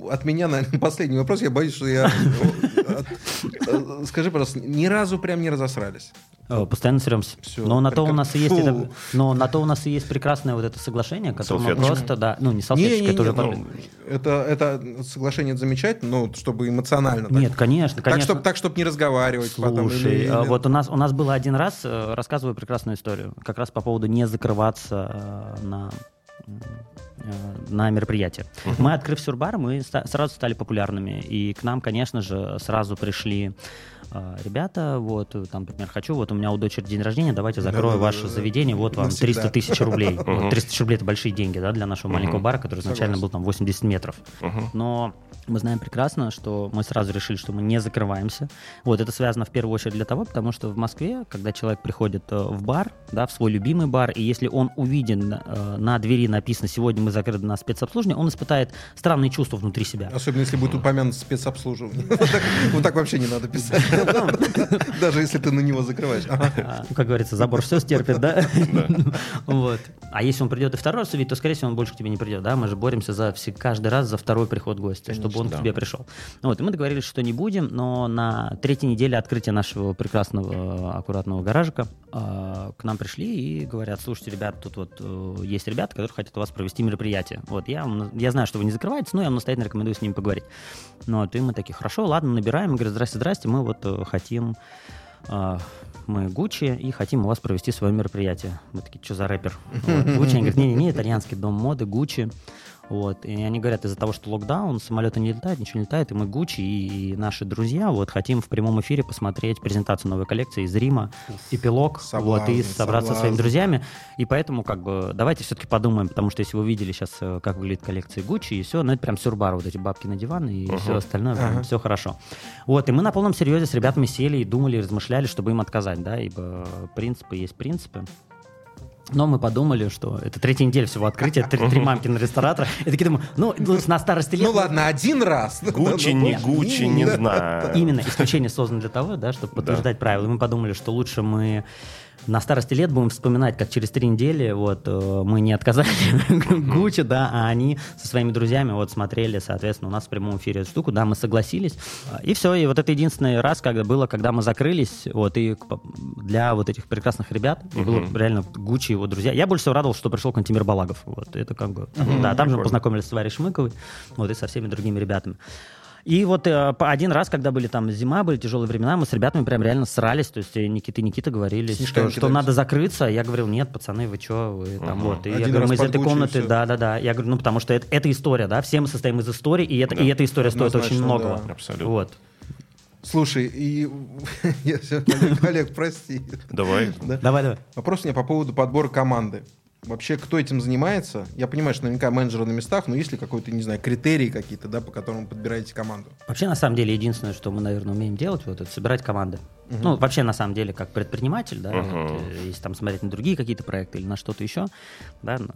от меня, наверное, последний вопрос. Я боюсь, что я... э, Скажи, пожалуйста, ни разу прям не разосрались? Э, Постоянно сремся. Но на то у нас и есть Фу. это, но на то у нас и есть прекрасное вот это соглашение, которое мы просто, да, ну не салфеточка, Не-не-не, это уже ну, под- это, это соглашение замечательно, но чтобы эмоционально. так. Нет, конечно, Так, конечно. чтобы так, чтоб не разговаривать потом. Слушай, или- а или- вот у нас у нас было один раз, э, рассказываю прекрасную историю, как раз по поводу не закрываться на на мероприятие. Мы, открыв Сюрбар, мы ста- сразу стали популярными. И к нам, конечно же, сразу пришли э, ребята, вот, там, например, хочу, вот у меня у дочери день рождения, давайте закрою Да-да-да-да-да. ваше заведение, вот вам Навсегда. 300 тысяч рублей. Вот 300 тысяч рублей это большие деньги, да, для нашего маленького бара, который изначально Согласен. был там 80 метров. Но мы знаем прекрасно, что мы сразу решили, что мы не закрываемся. Вот это связано в первую очередь для того, потому что в Москве, когда человек приходит э, в бар, да, в свой любимый бар, и если он увиден э, на двери написано «Сегодня мы закрыты на спецобслуживание», он испытает странные чувства внутри себя. Особенно если будет упомянут спецобслуживание. Вот так вообще не надо писать. Даже если ты на него закрываешь. Ну, как говорится, забор все стерпит, да? Вот. А если он придет и второй раз увидит, то, скорее всего, он больше к тебе не придет, да? Мы же боремся за все- каждый раз за второй приход гостя, чтобы он к тебе пришел. Вот, и мы договорились, что не будем, но на третьей неделе открытия нашего прекрасного аккуратного гаражика а, к нам пришли и говорят, слушайте, ребят, тут вот э, есть ребята, которые хотят у вас провести мероприятие. Вот, я, я знаю, что вы не закрываетесь, но я вам настоятельно рекомендую с ними поговорить. Ну, вот, и мы такие, хорошо, ладно, набираем. Говорят, здрасте, здрасте, мы вот хотим а, мы Гуччи и хотим у вас провести свое мероприятие. Мы такие, что за рэпер? Вот. Гуччи, они говорят, не-не-не, итальянский дом моды, Гуччи. Вот. И они говорят, из-за того, что локдаун, самолеты не летают, ничего не летает, и мы Гуччи и, и наши друзья вот хотим в прямом эфире посмотреть презентацию новой коллекции из Рима, эпилог, вот, и Соблазн, собраться со своими соблазн. друзьями. И поэтому, как бы, давайте все-таки подумаем, потому что если вы видели сейчас, э, как выглядит коллекция Гуччи, и все, ну это прям сюрбар, вот эти бабки на диван, и все остальное, прям Ага. все хорошо. Вот, и мы на полном серьезе с ребятами сели и думали, и размышляли, чтобы им отказать, да, ибо принципы есть принципы. Но мы подумали, что это третья неделя всего открытия, три, три мамкина ресторатора. И такие думаю, ну, ну, на старости лет... Ну ладно, один раз. Гуччи, не Гуччи, не знаю. Именно исключение создано для того, да, чтобы подтверждать правила. И мы подумали, что лучше мы на старости лет будем вспоминать, как через три недели вот э, мы не отказали Гуччи, да, а они со своими друзьями вот смотрели, соответственно, у нас в прямом эфире эту штуку, да, мы согласились. И все, и вот это единственный раз, когда было, когда мы закрылись, вот, и для вот этих прекрасных ребят, и было реально Гуччи и его друзья. Я больше всего радовался, что пришел Кантимир Балагов, вот, это как бы, да, там же мы познакомились с Варей Шмыковой, вот, и со всеми другими ребятами. И вот э, один раз, когда были там зима, были тяжелые времена, мы с ребятами прям реально срались. То есть э, Никита и Никита говорили, что, что надо закрыться. Я говорил, нет, пацаны, вы что, вы там вот. И я Один говорю, раз мы из этой комнаты, да-да-да. Я говорю, ну потому что это, это история, да, все мы состоим из истории, и, это, и эта история стоит очень многого. да. Абсолютно. Вот. Слушай, и я Олег, Олег, прости. Давай. Давай, давай. Вопрос у меня по поводу подбора команды. Вообще, кто этим занимается? Я понимаю, что наверняка менеджеры на местах, но есть ли какой-то, не знаю, критерии какие-то, да, по которым подбираете команду? Вообще, на самом деле, единственное, что мы, наверное, умеем делать, вот, это собирать команды. Ну, вообще, на самом деле, как предприниматель, да, Мгм. вот, э, если там смотреть на другие какие-то проекты или на что-то еще, да, на,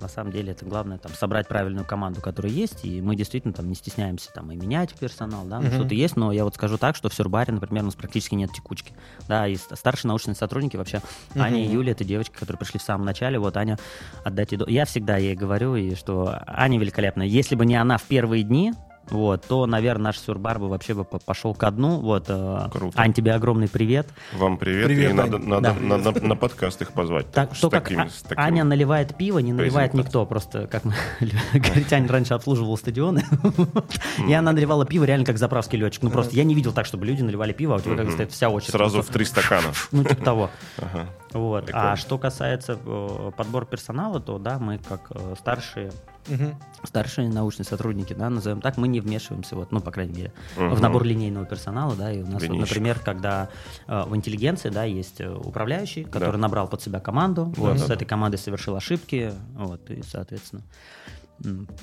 на самом деле, это главное, там, собрать правильную команду, которая есть, и мы действительно там не стесняемся там и менять персонал, да, ну, что-то есть, но я вот скажу так, что в Сюрбаре, например, у нас практически нет текучки, да, и ст- старшие научные сотрудники вообще, Аня и Юля, это девочки, которые пришли в самом начале, вот Аня, отдать Я всегда ей говорю, и что Аня великолепная. Если бы не она в первые дни, вот, то, наверное, наш сюрбар бы вообще бы по- пошел ко дну. Вот, э, Круто. Ань, тебе огромный привет. Вам привет, Привет, и надо, Ань. надо, Да. надо на подкаст их позвать. Так, что как такими- А- таким- Аня наливает пиво, не наливает никто. Просто, как Аня раньше обслуживала стадионы. И она наливала пиво реально как заправский летчик. Ну просто я не видел так, чтобы люди наливали пиво, а у тебя как стоит вся очередь. Сразу в три стакана. Ну, типа того. Ага. Вот. А что касается э, подбора персонала, то да, мы как э, старшие Мгм. старшие научные сотрудники, да, назовем так, мы не вмешиваемся, вот, ну, по крайней мере, Мгм. в набор линейного персонала, да, и у нас, вот, например, когда э, в интеллигенции, да, есть э, управляющий, который Да. набрал под себя команду, вот, да, с да. этой командой совершил ошибки, вот, и, соответственно,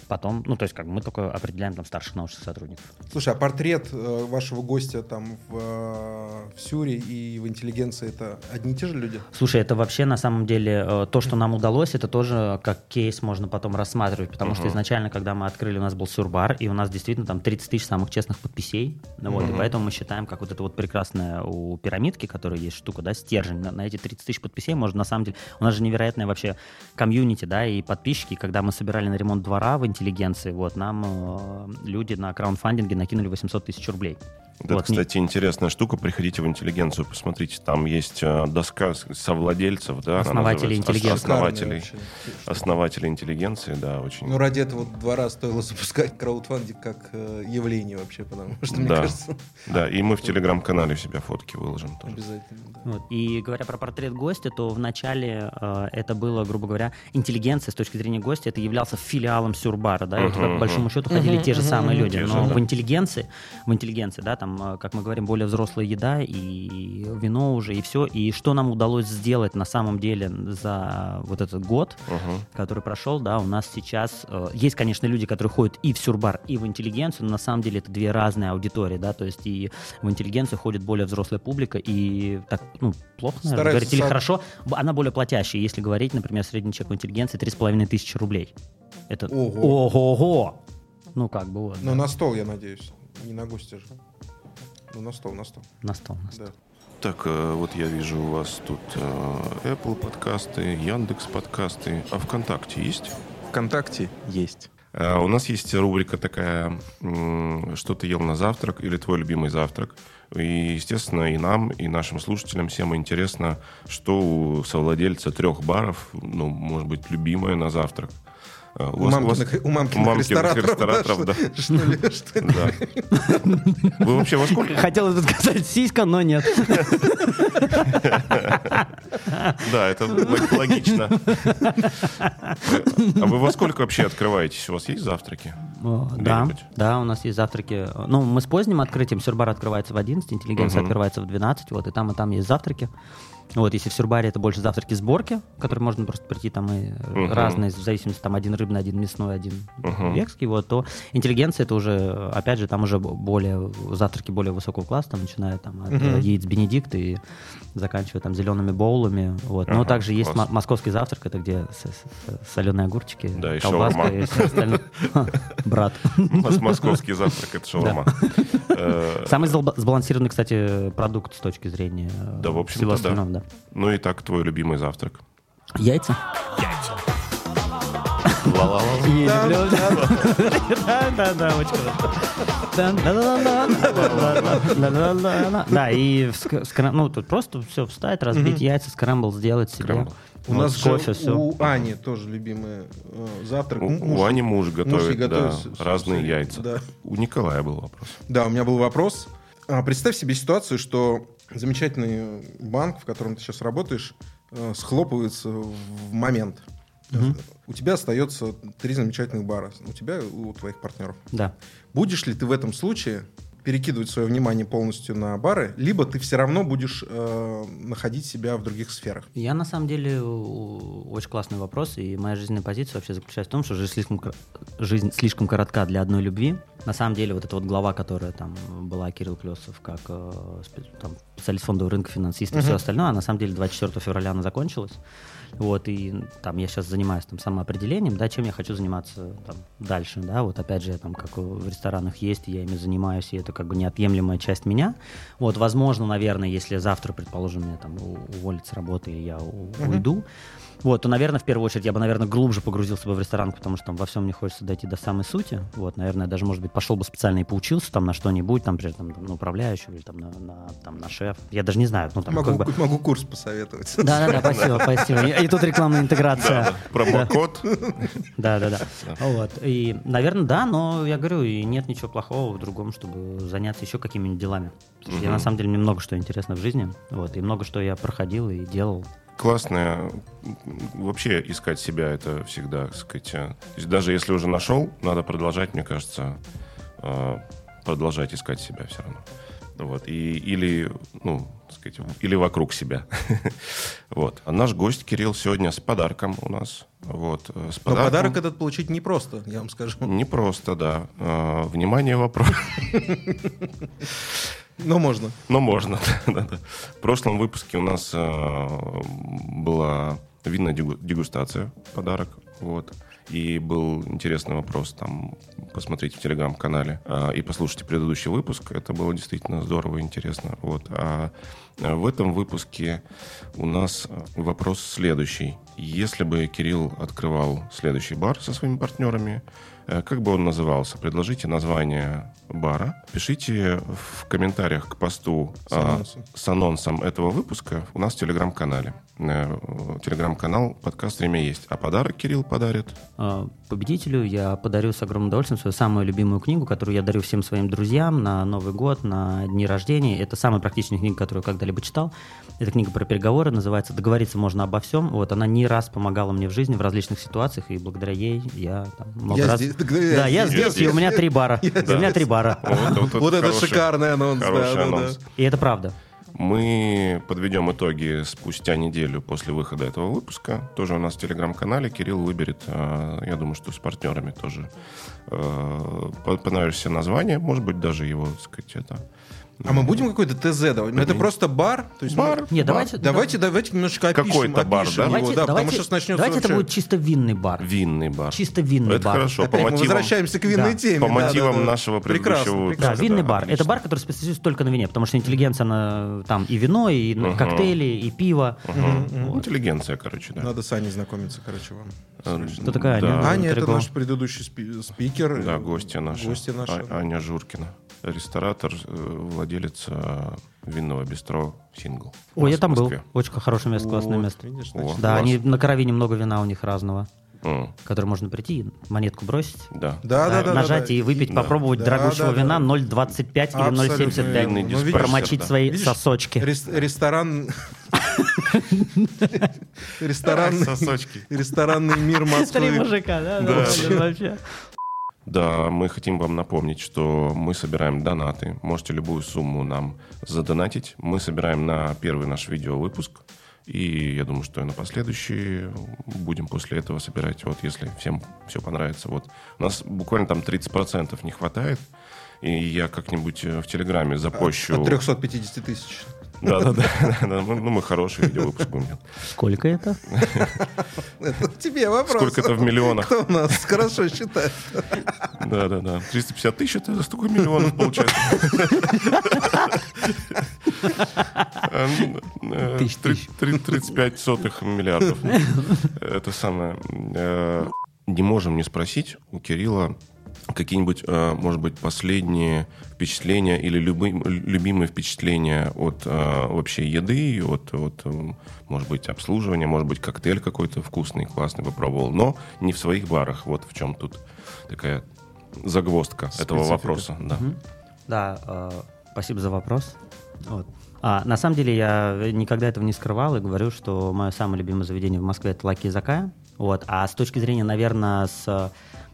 Потом, ну, то есть, как бы мы только определяем там старших научных сотрудников. Слушай, а портрет э, вашего гостя там в, э, в Сюре и в интеллигенции это одни и те же люди? Слушай, это вообще на самом деле э, то, что нам удалось, это тоже как кейс можно потом рассматривать, потому что Мгм. изначально, когда мы открыли, у нас был сюрбар, и у нас действительно там 30 тысяч самых честных подписей, ну вот, и Мгм. поэтому мы считаем, как вот это вот прекрасная у пирамидки, которая есть штука, да, стержень, на, на эти 30 тысяч подписей можно на самом деле, у нас же невероятная вообще комьюнити, да, и подписчики, когда мы собирали на ремонт двора в интеллигенции, вот, нам э, люди на краундфандинге накинули 800 тысяч рублей. Это, Вот, не- кстати, интересная штука. Приходите в интеллигенцию, посмотрите. Там есть э, доска совладельцев, да, Основатели интеллигенции. Основателей, основатели интеллигенции, да, очень. Ну, ради этого двора стоило запускать краудфандинг как э, явление вообще, потому что, мне Да. кажется, Да, и мы в телеграм-канале у себя фотки выложим тоже. обязательно. да. Вот. И говоря про портрет гостя, то вначале э, это было, грубо говоря, интеллигенция с точки зрения гостя, это являлся филиалом Сюрбара, да, и вот туда, по большому счету ходили Мгм, те же мгм, самые люди, Те же, но да. в интеллигенции, в интеллигенции, да, там, э, как мы говорим, более взрослая еда и вино уже, и все, и что нам удалось сделать на самом деле за вот этот год, Мгм. который прошел, да, у нас сейчас э, есть, конечно, люди, которые ходят и в сюрбар, и в интеллигенцию, но на самом деле это две разные аудитории, да, то есть и в интеллигенцию ходит более взрослая публика, и так, ну, плохо, наверное, Стараются говорить, или со- хорошо, она более платящая, если говорить, например, средний чек в интеллигенции 3,5 тысячи рублей. Это Ого. ого-го! Ну, как бы вот, Ну, да. на стол, я надеюсь. Не на гостя же. Ну, на стол, на стол. на стол. на стол. Да. Так, э, вот я вижу у вас тут э, Apple подкасты, Яндекс подкасты, а ВКонтакте есть? ВКонтакте есть. А, У нас есть рубрика такая, что ты ел на завтрак или твой любимый завтрак. И, естественно, и нам, и нашим слушателям всем интересно, что у совладельца трех баров, ну, может быть, любимое на завтрак. А, У, мамкиных, у мамкиных мамкиных рестораторов, рестораторов, да, что, что ли, что ли? Да. Вы вообще во сколько? Хотелось бы сказать сиська, но нет. Да, это лог- логично. А вы во сколько вообще открываетесь? У вас есть завтраки? Да, да, у нас есть завтраки. Ну, мы с поздним открытием. Сюрбар открывается в 11, интеллигенция открывается в 12. Вот, и там, и там есть завтраки. Вот, если в Сюрбаре это больше завтраки сборки, которые можно просто прийти там и Мгм. разные, в зависимости, там один рыбный, один мясной, один Мгм. векский, вот, то интеллигенция это уже, опять же, там уже более, завтраки более высокого класса, там, начиная там от э, яиц Бенедикт и заканчивая там зелеными боулами, вот. Но Ага, также есть мо- московский завтрак, это где соленые огурчики, Да, и колбаска шаурма. и все остальное. Брат. Мос- Московский завтрак это шаурма. Э, Самый сбал- сбалансированный, кстати, продукт с точки зрения Да, в общем-то, всего остального, да. Ну и так, твой любимый завтрак. Яйца. Да, да, и ну тут просто все встать, разбить яйца, скрамбл сделать себе. У нас кофе, все. у Ани тоже любимый э, завтрак. У, Ани муж готовит, разные яйца. У Николая был вопрос. Да, у меня был вопрос. А, Представь себе ситуацию, что замечательный банк, в котором ты сейчас работаешь, э, схлопывается в момент. Мгм. У тебя остается три замечательных бара. У тебя и у твоих партнеров. Да. Будешь ли ты в этом случае перекидывать свое внимание полностью на бары, либо ты все равно будешь э, находить себя в других сферах? Я на самом деле очень классный вопрос, и моя жизненная позиция вообще заключается в том, что жизнь слишком, жизнь слишком коротка для одной любви. На самом деле вот эта вот глава, которая там была Кирилл Клесов, как э, там, специалист фондового рынка, финансист и Мгм. все остальное, а на самом деле 24 февраля она закончилась. Вот, и там я сейчас занимаюсь там самоопределением, да, чем я хочу заниматься там дальше, да, вот опять же, я там как в ресторанах есть, я ими занимаюсь, и это как бы неотъемлемая часть меня. Вот, возможно, наверное, если завтра, предположим, меня там уволят с работы, и я Мгм. уйду, вот, то, наверное, в первую очередь я бы, наверное, глубже погрузился бы в ресторан, потому что там во всем мне хочется дойти до самой сути. Вот, наверное, даже, может быть, пошел бы специально и поучился там на что-нибудь, там, например, там, на управляющего или там на, на- там, на шеф. Я даже не знаю, ну, там, могу, как бы... могу курс посоветовать. Да-да-да, спасибо, спасибо. И, тут рекламная интеграция. Промокод. Да, да, да. Вот. И, наверное, да, но я говорю, и нет ничего плохого в другом, чтобы заняться еще какими-нибудь делами. Я на самом деле мне много что интересно в жизни. Вот, и много что я проходил и делал. Классное. Вообще искать себя это всегда, так сказать, э, то есть даже если уже нашел, надо продолжать, мне кажется, э, продолжать искать себя все равно. Вот, и, или, ну, сказать, или вокруг себя. вот. А наш гость Кирилл сегодня с подарком у нас. Вот, э, с Но подарком. подарок этот получить непросто, я вам скажу. Не просто, да. Внимание, вопрос. Но можно. Но можно. В прошлом выпуске у нас а, была винная дегу- дегустация, подарок, вот. И был интересный вопрос, там, посмотрите в телеграм-канале а, и послушайте предыдущий выпуск, это было действительно здорово и интересно, вот. А а в этом выпуске у нас вопрос следующий. Если бы Кирилл открывал следующий бар со своими партнерами, э, как бы он назывался? Предложите название бара. Пишите в комментариях к посту С а, анонсом. с анонсом этого выпуска у нас в телеграм-канале. Э, Телеграм-канал «Подкаст Время есть». А подарок Кирилл подарит. Э, Победителю я подарю с огромным удовольствием свою самую любимую книгу, которую я дарю всем своим друзьям на Новый год, на дни рождения. Это самая практичная книга, которую я когда-либо читал. Это книга про переговоры, называется «Договориться можно обо всем». Вот, она не раз помогала мне в жизни в различных ситуациях, и благодаря ей я там, много Я раз... здесь. Да, я здесь, и у меня три бара. У меня три бара. Вот это хороший- шикарный анонс. да, хороший да, да. анонс. И это правда. Мы подведем итоги спустя неделю после выхода этого выпуска. Тоже у нас в телеграм-канале. Кирилл выберет, э, я думаю, что с партнерами тоже э, по- понравится название. Может быть, даже его, так сказать, это... А мы будем какой-то ТЗ давать? Ну, это просто бар? То есть Бар. мы- Нет, давайте... Давайте, давайте немножечко опишем, Какой-то бар, опишем да? его, Давайте, да, потому давайте- что сейчас начнется давайте это вообще- будет чисто винный бар. Винный бар. Чисто винный Это бар. хорошо. По Опять мы мотивам, возвращаемся к винной Да. теме. по да, мотивам да, да. нашего предыдущего Прекрасно, выпуска. Да, винный да, бар. отлично. Это бар, который специализируется только на вине, потому что интеллигенция, она там и вино, и Мгм. коктейли, и пиво. Мгм. Интеллигенция, короче, да. Надо с Аней знакомиться, короче, вам. Э, Кто такая да. Аня? Аня, это наш предыдущий спи- спикер. Да, гостья наша. Гостья наша. А- Аня Журкина. Ресторатор, э, владелец э, винного бистро «Сингл». Ой, я там был. Очень хорошее место, классное Вот, место. видишь, О. значит, Да, класс. они на каравине много вина у них разного, М, который можно прийти, монетку бросить, Да. Да, да, да. нажать да, и выпить, Да. попробовать Да, дорогущего да, вина 0,25 или Абсолютно 0,75. верно. Винный Ну, видишь, Промочить да. свои Видишь, сосочки. Рес- ресторан... Ресторан... Сосочки. Ресторанный мир Три Москвы. мужика, да? Да. да, вообще. Да, мы хотим вам напомнить, что мы собираем донаты. Можете любую сумму нам задонатить. Мы собираем на первый наш видеовыпуск. И я думаю, что и на последующие будем после этого собирать. Вот если всем все понравится. Вот у нас буквально там 30% не хватает. И я как-нибудь э, в Телеграме запощу. От 350 тысяч. Да, да, да. да. Ну, мы хороший видеовыпуск будем делать. Сколько это? Это тебе вопрос. Сколько это в миллионах? Кто у нас хорошо считает? Да, да, да. 350 тысяч это столько миллионов получается. Тысяч, три- тысяч. три- 35 сотых миллиардов. Это самое. э, Не можем не спросить у Кирилла какие-нибудь, э, может быть, последние впечатления или любы- любимые впечатления от э, вообще еды, от, от, может быть, обслуживания, может быть, коктейль какой-то вкусный, классный попробовал, но не в своих барах. Вот в чем тут такая загвоздка этого Специфика. вопроса. Да. Да, э, спасибо за вопрос. Вот. А, на самом деле я никогда этого не скрывал и говорю, что мое самое любимое заведение в Москве это Лаки Закая. Вот. А с точки зрения, наверное, с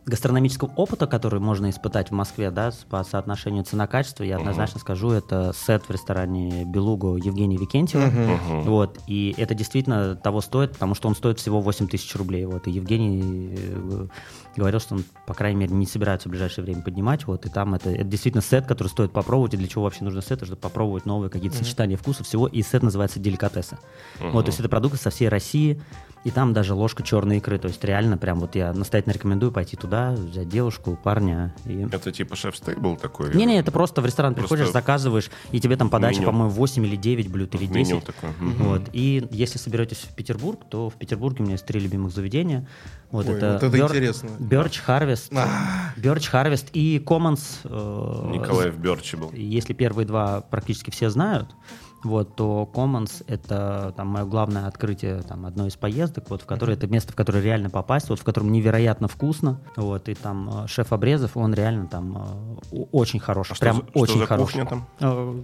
гастрономического опыта, который можно испытать в Москве, да, по соотношению цена-качество, я однозначно скажу, это сет в ресторане Белугу Евгения Викентьева. Мгм. Вот, и это действительно того стоит, потому что он стоит всего 8 тысяч рублей. Вот, и Евгений э, говорил, что он, по крайней мере, не собирается в ближайшее время поднимать. Вот, и там это, это действительно сет, который стоит попробовать. И для чего вообще нужно сет? Чтобы попробовать новые какие-то сочетания вкусов всего. И сет называется деликатесы. Вот, то есть это продукты со всей России. И там даже ложка черной икры. То есть реально прям вот я настоятельно рекомендую пойти туда, взять девушку, парня. И... Это типа шеф-стейбл такой? Не-не, это просто в ресторан Просто приходишь, заказываешь, и тебе там подача, меню. по-моему, 8 или 9 блюд, или 10. Меню такое. Вот. И если соберетесь в Петербург, то в Петербурге у меня есть три любимых заведения. Вот Ой, это, вот это интересно. Birch Harvest, А. Birch Harvest и Commons. э, Николаев Берчи был. Если первые два практически все знают, вот, то Commons — это там, мое главное открытие там, одной из поездок, вот, в которое это место, в которое реально попасть, вот, в котором невероятно вкусно. Вот, и там э, шеф Обрезов, он реально там э, очень хороший, А что прям что очень за хороший. кухня там? Э,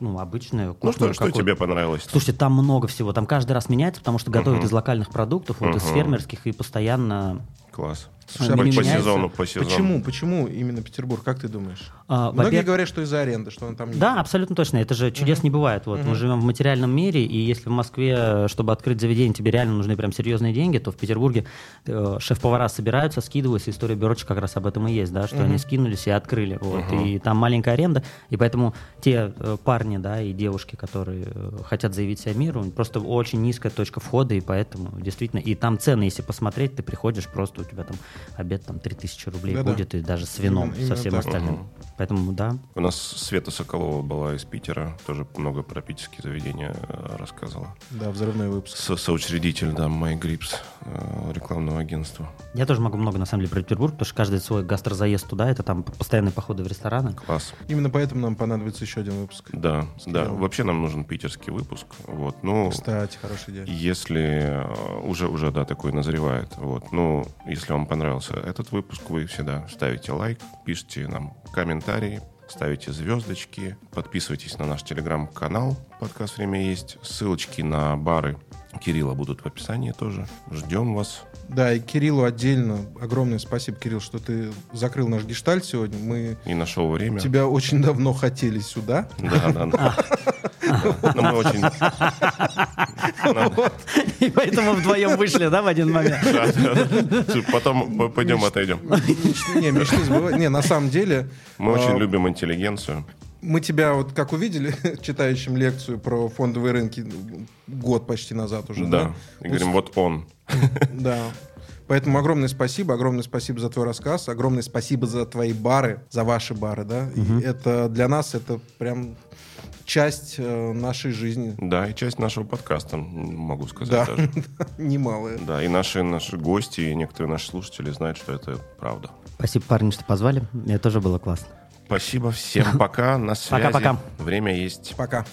ну, обычная Ну кухня. что, что тебе понравилось? Слушайте, там много всего. Там каждый раз меняется, потому что готовят Мгм. из локальных продуктов, вот из Мгм. фермерских, и постоянно Класс. Слушай, а по, по сезону, по сезону. Почему? Почему именно Петербург? Как ты думаешь? А, Многие говорят, что из-за аренды, что он там не Да, абсолютно точно. Это же чудес не бывает. Вот мы живем в материальном мире, и если в Москве, чтобы открыть заведение, тебе реально нужны прям серьезные деньги, то в Петербурге э, шеф-повара собираются, скидываются, история Бюрочек как раз об этом и есть, да, что они скинулись и открыли. Вот. И там маленькая аренда, и поэтому те э, парни, да, и девушки, которые э, хотят заявить себя миру, просто очень низкая точка входа, и поэтому действительно, и там цены, если посмотреть, ты приходишь, просто у тебя там обед там 3000 рублей Да-да. будет, и даже с вином, Именно- со всем так. остальным. Поэтому, да, У нас Света Соколова была из Питера, тоже много про питерские заведения э, рассказывала. Да, взрывной выпуск. Со- соучредитель, да, MyGrips, э, рекламного агентства. Я тоже могу много, на самом деле, про Петербург, потому что каждый свой гастрозаезд туда, это там постоянные походы в рестораны. Класс. Именно поэтому нам понадобится еще один выпуск. Да, да. Вообще нам нужен питерский выпуск. Вот, ну, Кстати, хорошая идея. если э, уже, уже, да, такой назревает. Вот, ну, если вам понравился этот выпуск, вы всегда ставите лайк, пишите нам комментарии, ставите звездочки, подписывайтесь на наш телеграм-канал «Подкаст Время есть». Ссылочки на бары Кирилла будут в описании тоже. Ждем вас. Да, и Кириллу отдельно огромное спасибо, Кирилл, что ты закрыл наш гештальт сегодня. Мы И нашел время. тебя очень давно хотели сюда. Да, да, да. Но мы очень... И поэтому вдвоем вышли, да, в один момент? Потом пойдем отойдем. Не, мечты. Не, на самом деле... Мы очень а, любим интеллигенцию. Мы тебя вот как увидели, читающим лекцию про фондовые рынки год почти назад уже, да? Да. И говорим, вот он. Да. Поэтому огромное спасибо, огромное спасибо за твой рассказ, огромное спасибо за твои бары, за ваши бары, да. И это для нас это прям часть э, нашей жизни. Да, и часть нашего подкаста, могу Да, сказать даже. немалая. Да, и наши, наши гости, и некоторые наши слушатели знают, что это правда. Спасибо, парни, что позвали. Мне тоже было классно. Спасибо всем, пока, на связи. Пока-пока. Время есть. Пока.